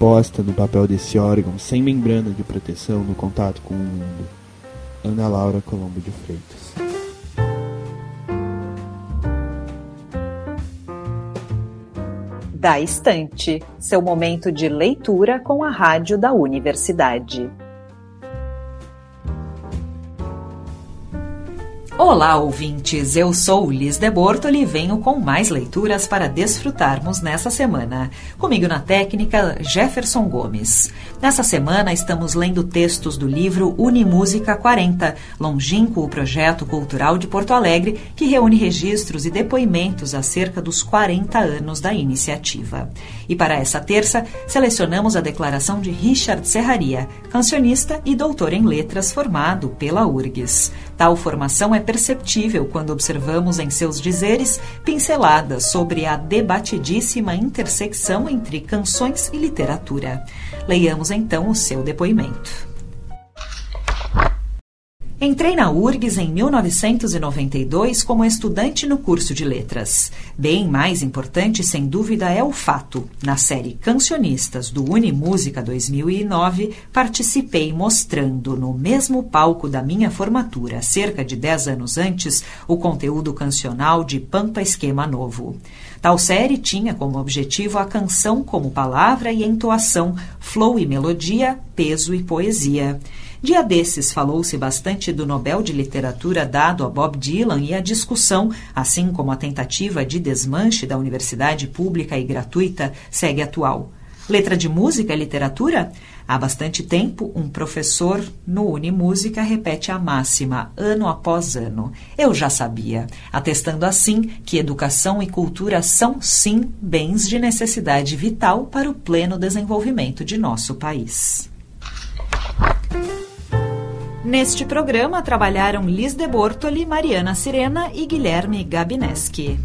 posta no papel desse órgão sem membrana de proteção no contato com o mundo. Ana Laura Colombo de Freitas. Da Estante, seu momento de leitura com a rádio da universidade. Olá, ouvintes! Eu sou Liz de Bortoli e venho com mais leituras para desfrutarmos nessa semana. Comigo na técnica, Jefferson Gomes. Nessa semana, estamos lendo textos do livro Unimúsica 40, longínquo projeto cultural de Porto Alegre, que reúne registros e depoimentos acerca dos 40 anos da iniciativa. E para essa terça, selecionamos a declaração de Richard Serraria, cancionista e doutor em letras formado pela URGS. Tal formação é perceptível quando observamos em seus dizeres pinceladas sobre a debatidíssima intersecção entre canções e literatura. Leiamos então o seu depoimento. Entrei na URGS em 1992 como estudante no curso de letras. Bem mais importante, sem dúvida, é o fato. Na série Cancionistas do Unimúsica 2009, participei mostrando no mesmo palco da minha formatura, cerca de 10 anos antes, o conteúdo cancional de Pampa Esquema Novo. Tal série tinha como objetivo a canção como palavra e entoação, flow e melodia, peso e poesia. Dia desses falou-se bastante do Nobel de Literatura dado a Bob Dylan e a discussão, assim como a tentativa de desmanche da universidade pública e gratuita, segue atual. Letra de música é literatura? Há bastante tempo, um professor no Unimúsica repete a máxima, ano após ano. Eu já sabia, atestando assim que educação e cultura são, sim, bens de necessidade vital para o pleno desenvolvimento de nosso país. Neste programa trabalharam Liz de Bortoli, Mariana Sirena e Guilherme Gabineski.